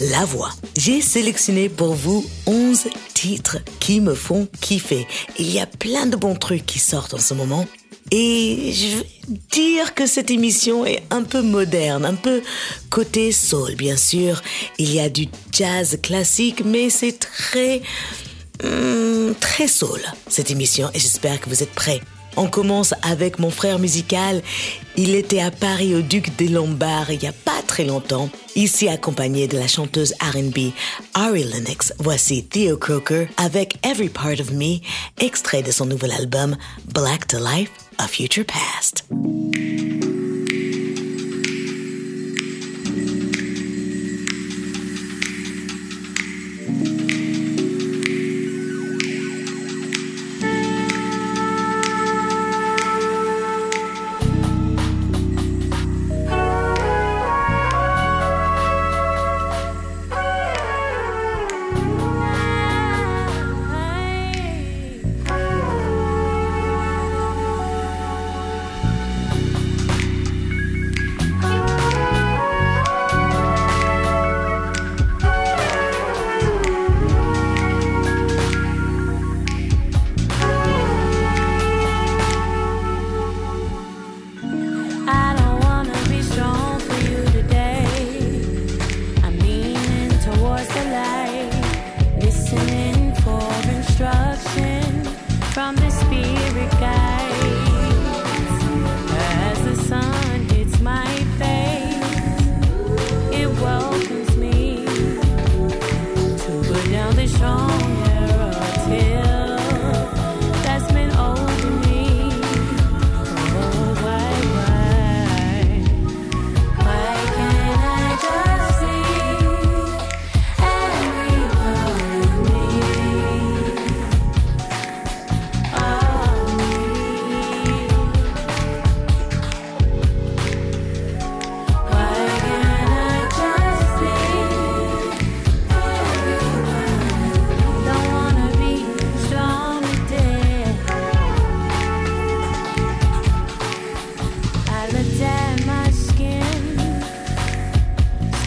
la voix. J'ai sélectionné pour vous 11 titres qui me font kiffer. Il y a plein de bons trucs qui sortent en ce moment. Et je veux dire que cette émission est un peu moderne, un peu côté soul, bien sûr. Il y a du jazz classique, mais c'est très, hum, très soul, cette émission, et j'espère que vous êtes prêts. On commence avec mon frère musical. Il était à Paris au Duc des Lombards il n'y a pas très longtemps. Ici accompagné de la chanteuse R&B Ari Lennox. Voici Theo Croker avec Every Part of Me, extrait de son nouvel album Black to Life, A Future Past.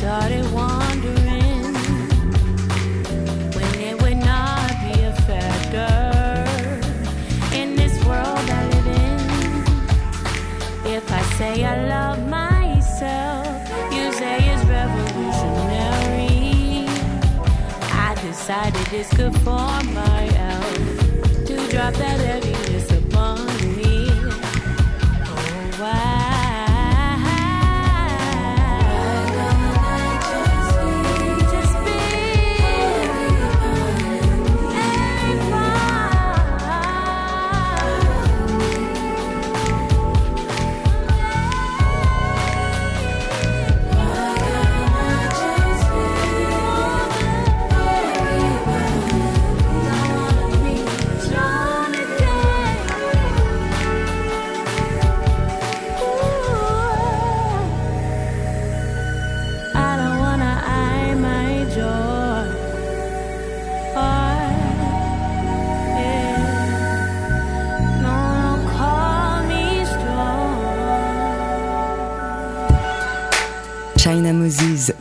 Started wondering when it would not be a in this world I live in. If I say I love myself, you say it's revolutionary. I decided it's good for my health to drop that heaviness upon me. Oh, why?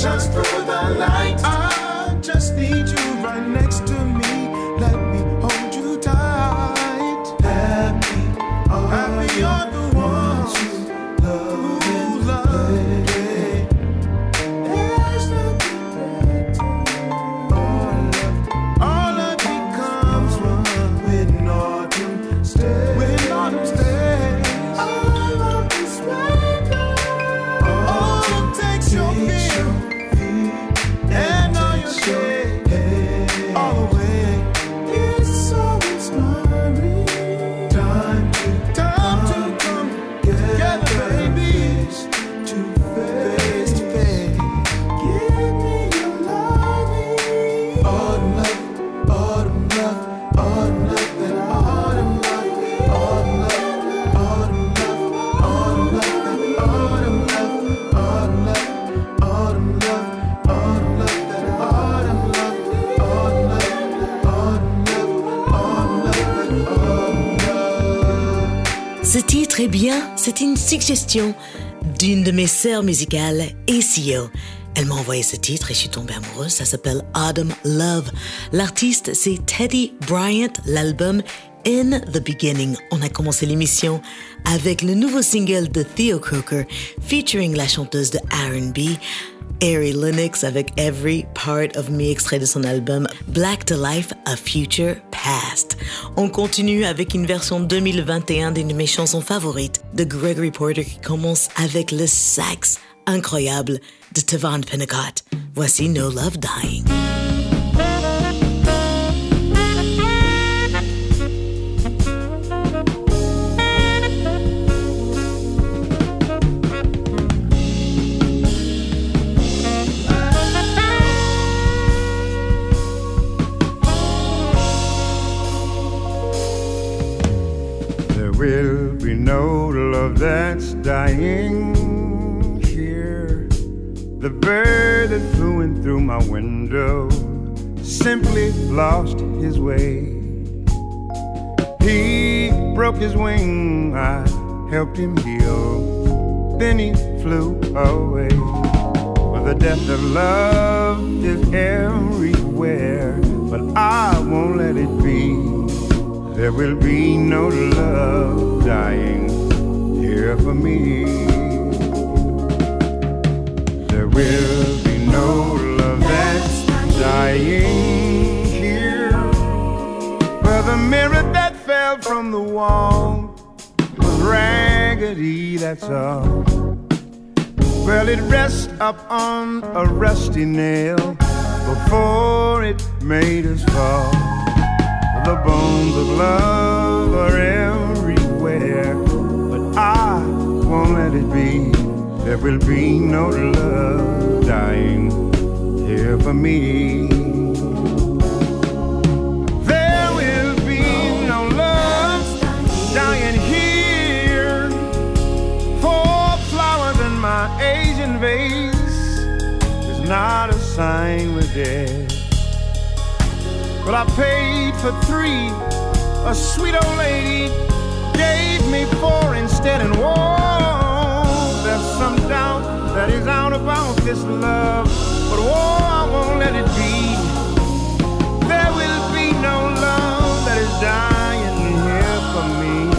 visions through the light. Suggestion d'une de mes sœurs musicales, ACO. Elle m'a envoyé ce titre et je suis tombée amoureuse. Ça s'appelle Autumn Love. L'artiste, c'est Teddy Bryant. L'album In the Beginning. On a commencé l'émission avec le nouveau single de Theo Croker featuring la chanteuse de R&B. Ari Lennox avec Every Part of Me, extrait de son album Black to Life, A Future Past. On continue avec une version 2021 d'une de mes chansons favorites de Gregory Porter qui commence avec le sax incroyable de Tavon Pennicott. Voici No Love Dying. That's dying here. The bird that flew in through my window simply lost his way. He broke his wing, I helped him heal. Then he flew away. For the death of love is everywhere, but I won't let it be. There will be no love dying here for me. There will be no love that's dying here. Where the mirror that fell from the wall was raggedy, that's all. Well, it rests up on a rusty nail before it made us fall. The bones of love are let it be. There will be no love dying here for me. There will be no love dying here. Four flowers in my Asian vase is not a sign we're dead. But I paid for three. A sweet old lady gave me four instead, and there's some doubt that is out about this love. But whoa, I won't let it be. There will be no love that is dying here for me.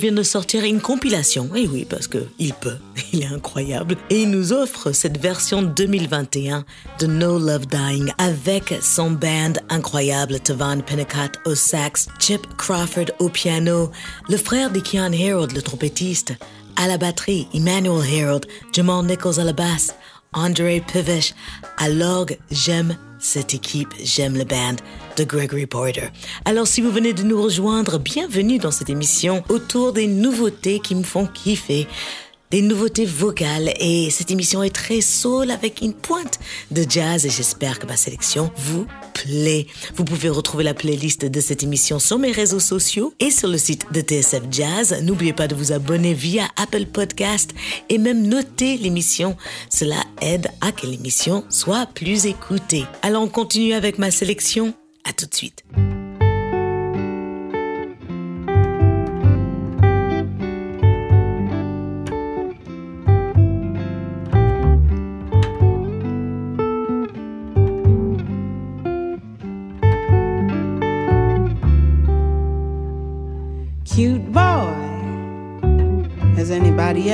Vient de sortir une compilation. Et oui, parce que il peut, il est incroyable. Et il nous offre cette version 2021 de No Love Dying avec son band incroyable, Tavan Pennicott au sax, Chip Crawford au piano, le frère de Keon Harold, le trompettiste, à la batterie, Emmanuel Harold, Jamal Nichols à la basse, Andre Pivish à l'orgue. J'aime cette équipe, j'aime le band de Gregory Porter. Alors si vous venez de nous rejoindre, bienvenue dans cette émission autour des nouveautés qui me font kiffer. Des nouveautés vocales et cette émission est très soul avec une pointe de jazz et j'espère que ma sélection vous plaît. Vous pouvez retrouver la playlist de cette émission sur mes réseaux sociaux et sur le site de TSF Jazz. N'oubliez pas de vous abonner via Apple Podcast et même noter l'émission. Cela aide à que l'émission soit plus écoutée. Alors on continue avec ma sélection. À tout de suite.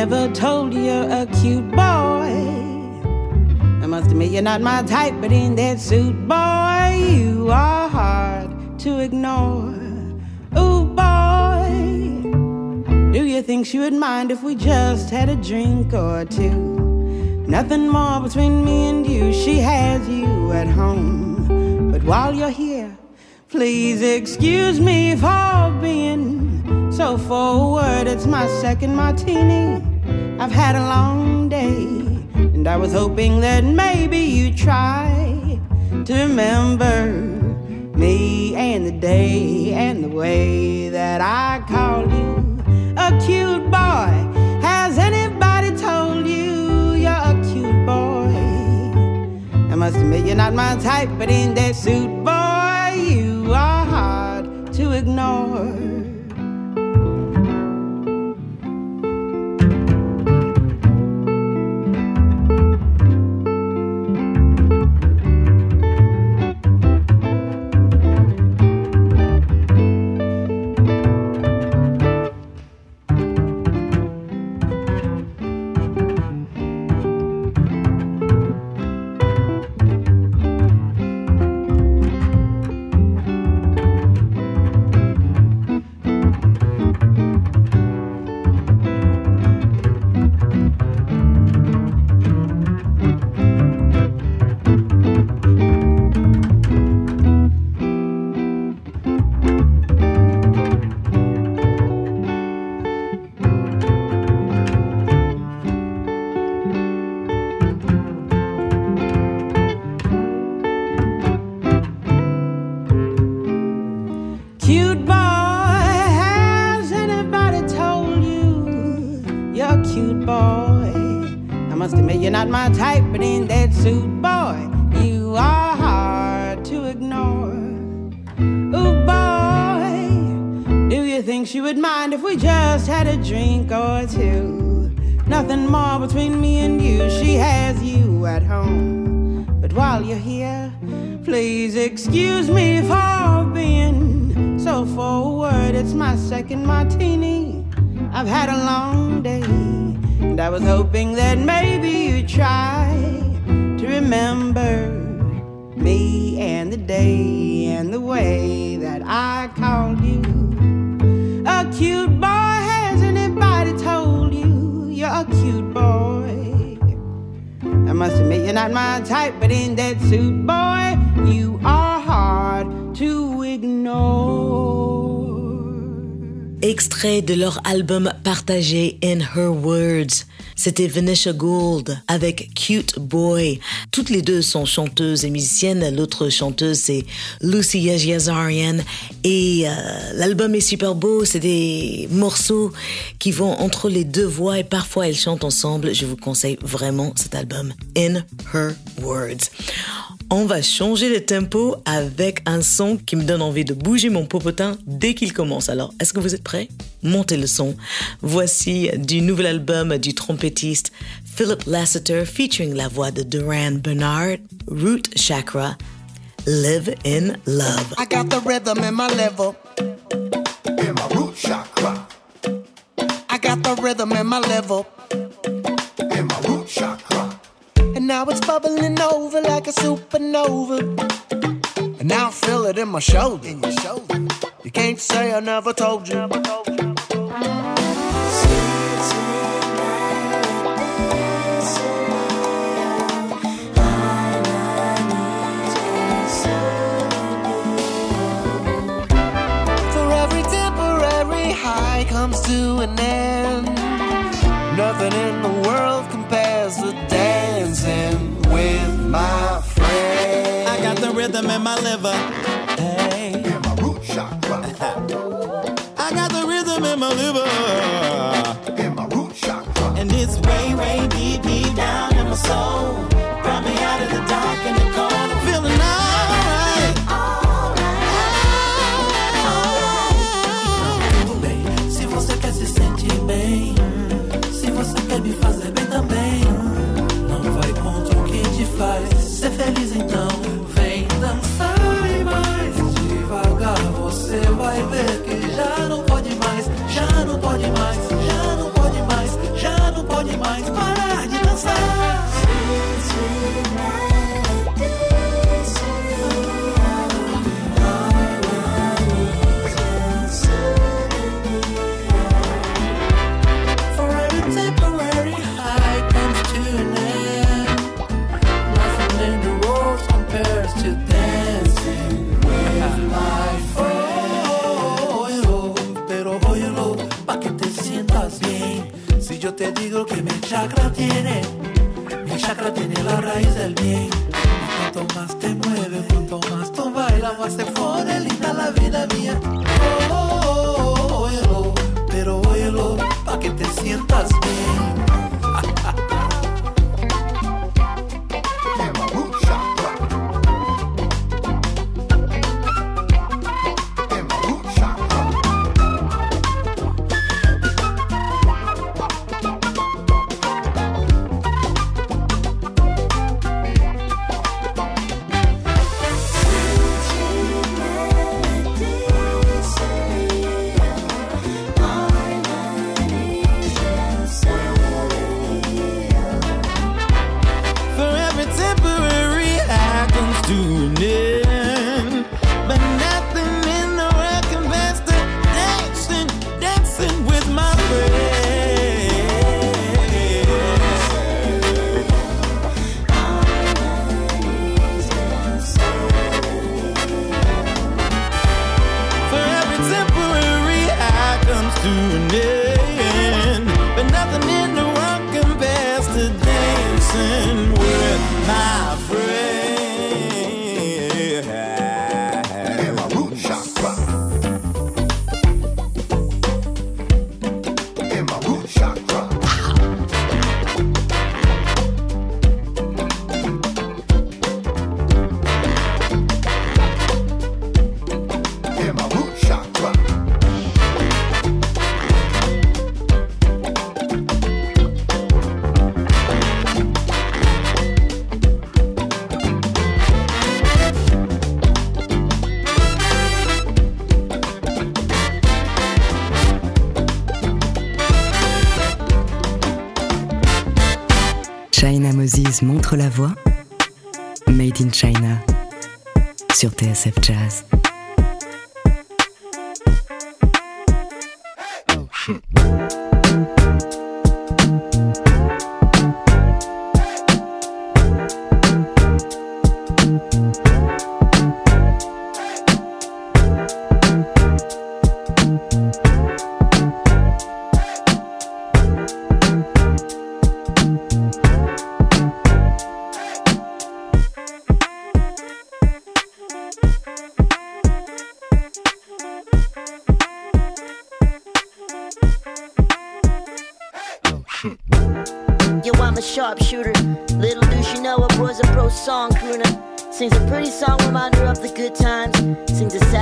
Anybody ever told you you're a cute boy? I must admit you're not my type, but in that suit, boy, you are hard to ignore. Ooh, boy, do you think she would mind if we just had a drink or two? Nothing more between me and you. She has you at home. But while you're here, please excuse me for being so forward. It's my second martini. I've had a long day, and I was hoping that maybe you'd try to remember me and the day and the way that I called you a cute boy. Has anybody told you you're a cute boy? I must admit you're not my type, but in that suit, boy, you are hard to ignore. You would mind if we just had a drink or two? Nothing more between me and you. She has you at home. But while you're here, please excuse me for being so forward. It's my second martini. I've had a long day, and I was hoping that maybe you'd try to remember me and the day and the way that I called you. Cute boy, has anybody told you you're a cute boy? I must admit you're not my type, but in that suit, boy, you are hard to ignore. Extrait de leur album partagé In Her Words. C'était Vanessa Gould avec Cute Boy. Toutes les deux sont chanteuses et musiciennes. L'autre chanteuse, c'est Lucy Yazarian. Et euh, l'album est super beau. C'est des morceaux qui vont entre les deux voix et parfois elles chantent ensemble. Je vous conseille vraiment cet album, In Her Words. On va changer de tempo avec un son qui me donne envie de bouger mon popotin dès qu'il commence. Alors, est-ce que vous êtes prêts? Montez le son. Voici du nouvel album du trompettiste Philip Lasseter featuring la voix de Duran Bernard, Root Chakra, Live in Love. I got the rhythm in my liver. In my root chakra, I got the rhythm in my liver. Now it's bubbling over like a supernova. And now I feel it in my shoulder. In your shoulder. You can't say I never told you. For every temporary high comes to an end. Nothing in the world compares to dancing with my friend. I got the rhythm in my liver. Hey, In my root chakra, I got the rhythm in my liver. in my root chakra. And it's way, way deep, deep down in my soul.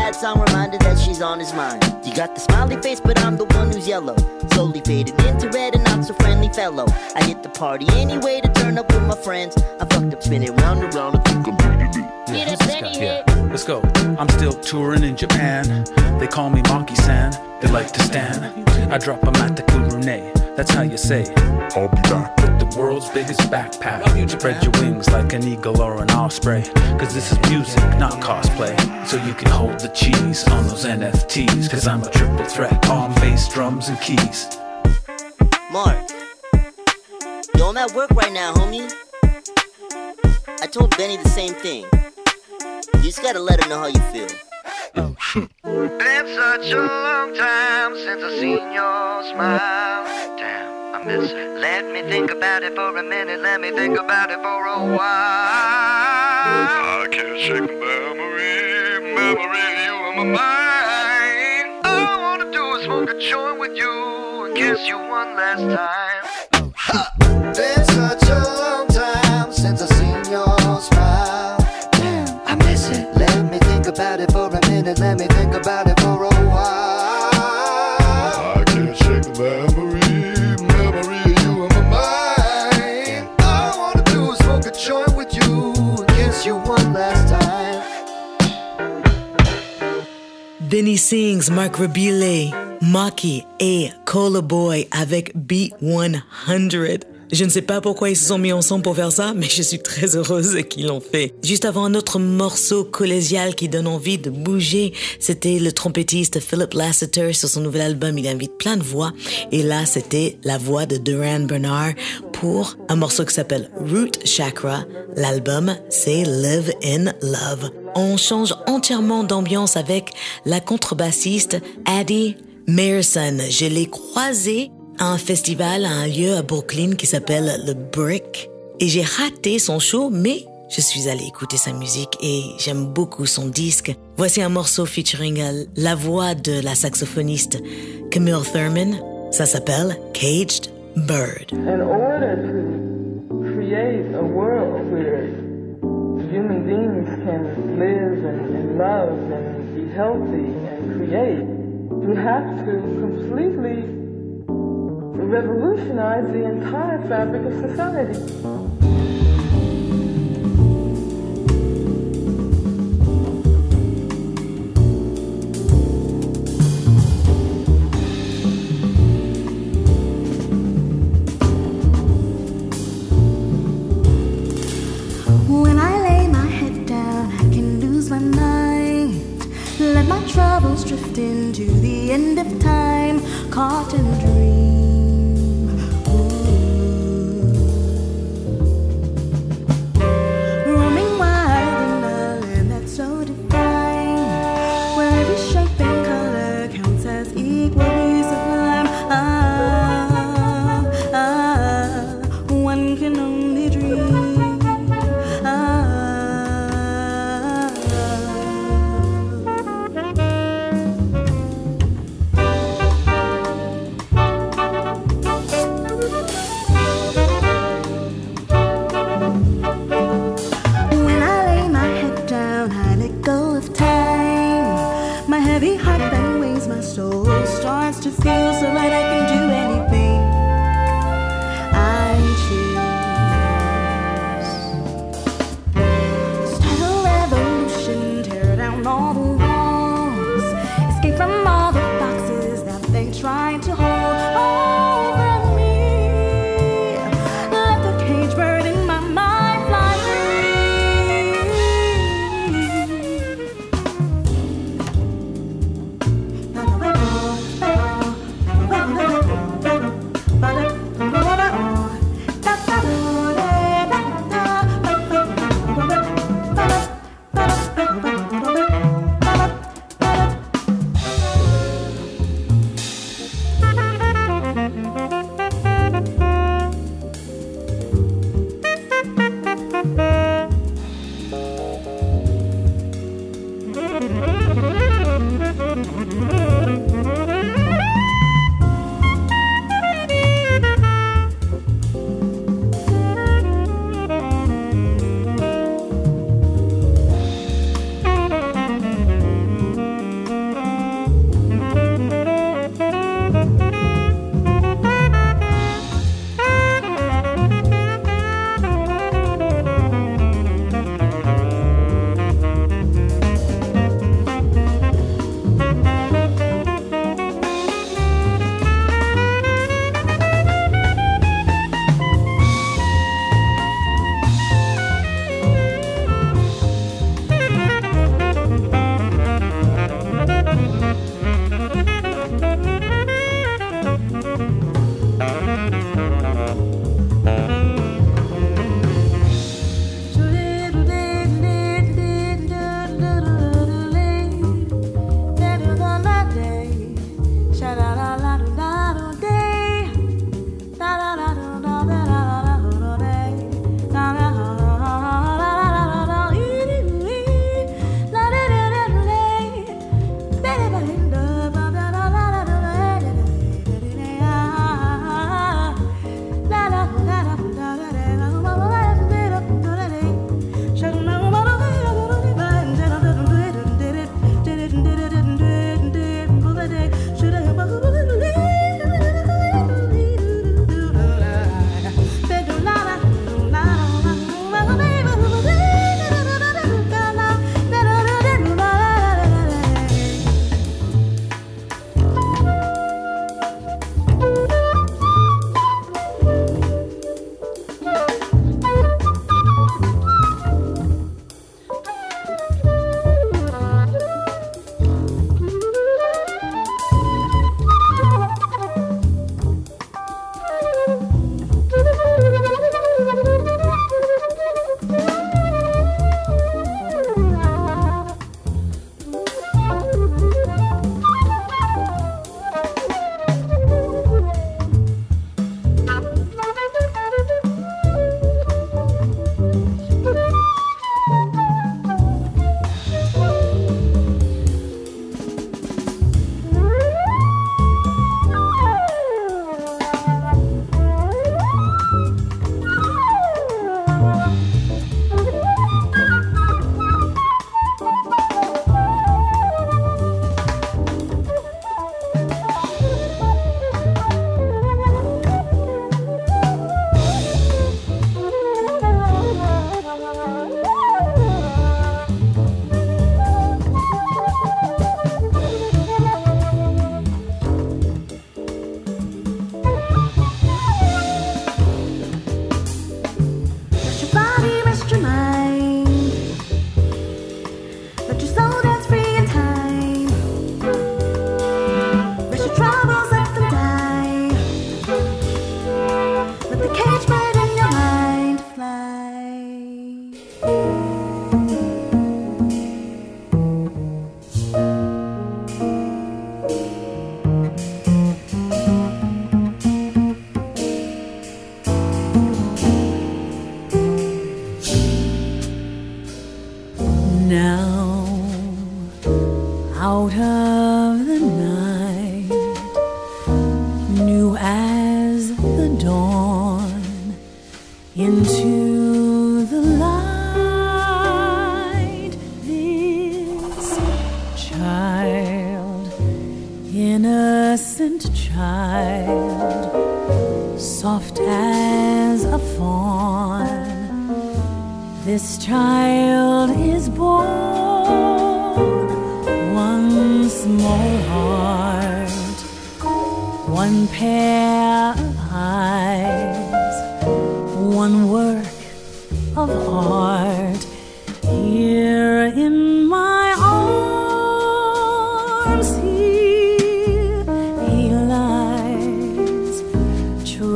Sings sad song reminder that she's on his mind. You got the smiley face, but I'm the one who's yellow. Slowly faded into red and not so friendly fellow. I hit the party anyway to turn up with my friends. I fucked up spinning round and round. I think I'm ready to Yeah, Get this a Benny Yeah, let's go. I'm still touring in Japan. They call me Maki San. They like to stand. I drop them at the Kurune. That's how you say. I'll be back with the world's biggest backpack. Spread your wings like an eagle or an osprey. Cause this is music, not cosplay. So you can hold the cheese on those NFTs. Cause I'm a triple threat. palm bass, drums, and keys. Mark. Yo, I'm at work right now, homie. I told Benny the same thing. You just gotta let him know how you feel. Been such a long time since I seen your smile. Damn, I miss it. Let me think about it for a minute. Let me think about it for a while. I can't shake the memory, memory of you in my mind. All I wanna do is smoke a joint with you and kiss you one last time. Been such a long time since I seen your smile. Damn, I miss it. Let me think about it for a minute. Let me think about it Benny Sings, Mark Rabile, Maki A. Cola Boy avec B100. Je ne sais pas pourquoi ils se sont mis ensemble pour faire ça, mais je suis très heureuse qu'ils l'ont fait. Juste avant un autre morceau collégial qui donne envie de bouger, c'était le trompettiste Philip Lasseter sur son nouvel album. Il invite plein de voix. Et là, c'était la voix de Duran Bernard pour un morceau qui s'appelle Root Chakra. L'album, c'est Live in Love. On change entièrement d'ambiance avec la contrebassiste Addie Mayerson. Je l'ai croisée un festival, à un lieu à Brooklyn qui s'appelle le Brick. Et j'ai raté son show, mais je suis allée écouter sa musique et j'aime beaucoup son disque. Voici un morceau featuring euh, la voix de la saxophoniste Camille Thurman. Ça s'appelle Caged Bird. in order to create a world where human beings can live and love and be healthy and create, you have to completely revolutionize the entire fabric of society. Let my troubles drift into the end of time, caught in a dream.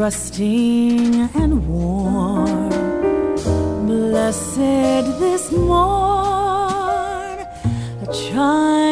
Trusting and warm. Blessed this morn a child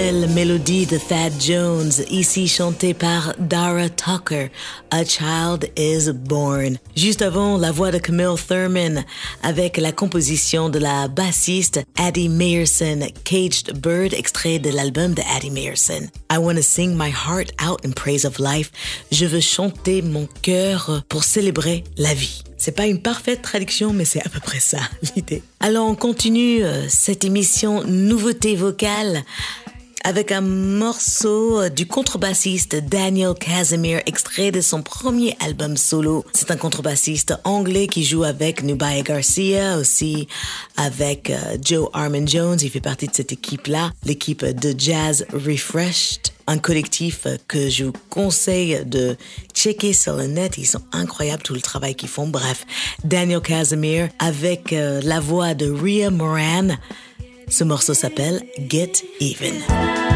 Belle mélodie de Thad Jones, ici chantée par Dara Tucker, A Child is Born. Juste avant, la voix de Camille Thurman avec la composition de la bassiste Addie Mayerson, Caged Bird, extrait de l'album de Addie Mayerson. I want to sing my heart out in praise of life. Je veux chanter mon cœur pour célébrer la vie. C'est pas une parfaite traduction, mais c'est à peu près ça, l'idée. Alors, on continue euh, cette émission Nouveauté vocale avec un morceau du contrebassiste Daniel Casimir, extrait de son premier album solo. C'est un contrebassiste anglais qui joue avec Nubaya Garcia, aussi avec euh, Joe Armin Jones. Il fait partie de cette équipe-là, l'équipe de Jazz Refreshed un collectif que je vous conseille de checker sur le net. Ils sont incroyables, tout le travail qu'ils font. Bref, Daniel Casimir avec euh, la voix de Rhea Moran. Ce morceau s'appelle Get Even.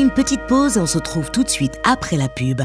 Une petite pause et on se retrouve tout de suite après la pub.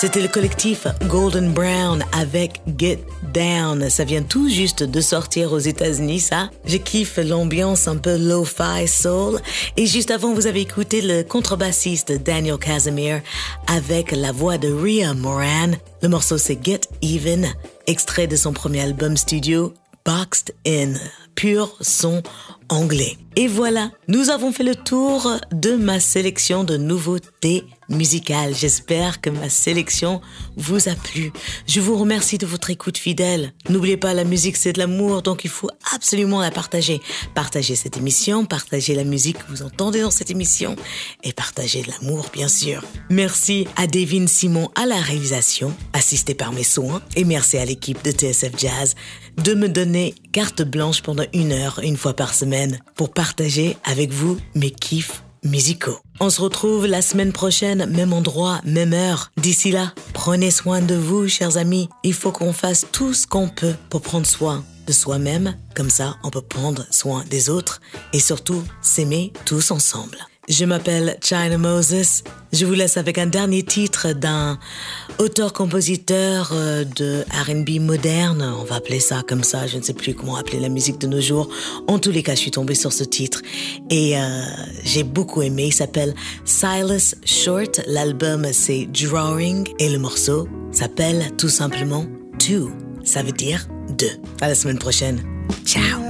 C'était le collectif Golden Brown avec Get Down. Ça vient tout juste de sortir aux États-Unis, ça. Je kiffe l'ambiance un peu lo-fi soul. Et juste avant, vous avez écouté le contrebassiste Daniel Casimir avec la voix de Rhea Moran. Le morceau c'est Get Even, extrait de son premier album studio Boxed In, pur son anglais. Et voilà, nous avons fait le tour de ma sélection de nouveautés musicales. J'espère que ma sélection vous a plu. Je vous remercie de votre écoute fidèle. N'oubliez pas, la musique c'est de l'amour, donc il faut absolument la partager. Partagez cette émission, partagez la musique que vous entendez dans cette émission et partagez de l'amour, bien sûr. Merci à Devin Simon à la réalisation, assisté par mes soins, et merci à l'équipe de TSF Jazz de me donner carte blanche pendant une heure, une fois par semaine, pour partager avec vous mes kiffs musicaux. On se retrouve la semaine prochaine, même endroit, même heure. D'ici là, prenez soin de vous, chers amis. Il faut qu'on fasse tout ce qu'on peut pour prendre soin de soi-même. Comme ça, on peut prendre soin des autres et surtout s'aimer tous ensemble. Je m'appelle China Moses. Je vous laisse avec un dernier titre d'un auteur-compositeur euh, de R&B moderne. On va appeler ça comme ça. Je ne sais plus comment appeler la musique de nos jours. En tous les cas, je suis tombée sur ce titre et euh, j'ai beaucoup aimé. Il s'appelle Silas Short. L'album c'est Drawing et le morceau s'appelle tout simplement Two. Ça veut dire deux. À la semaine prochaine. Ciao.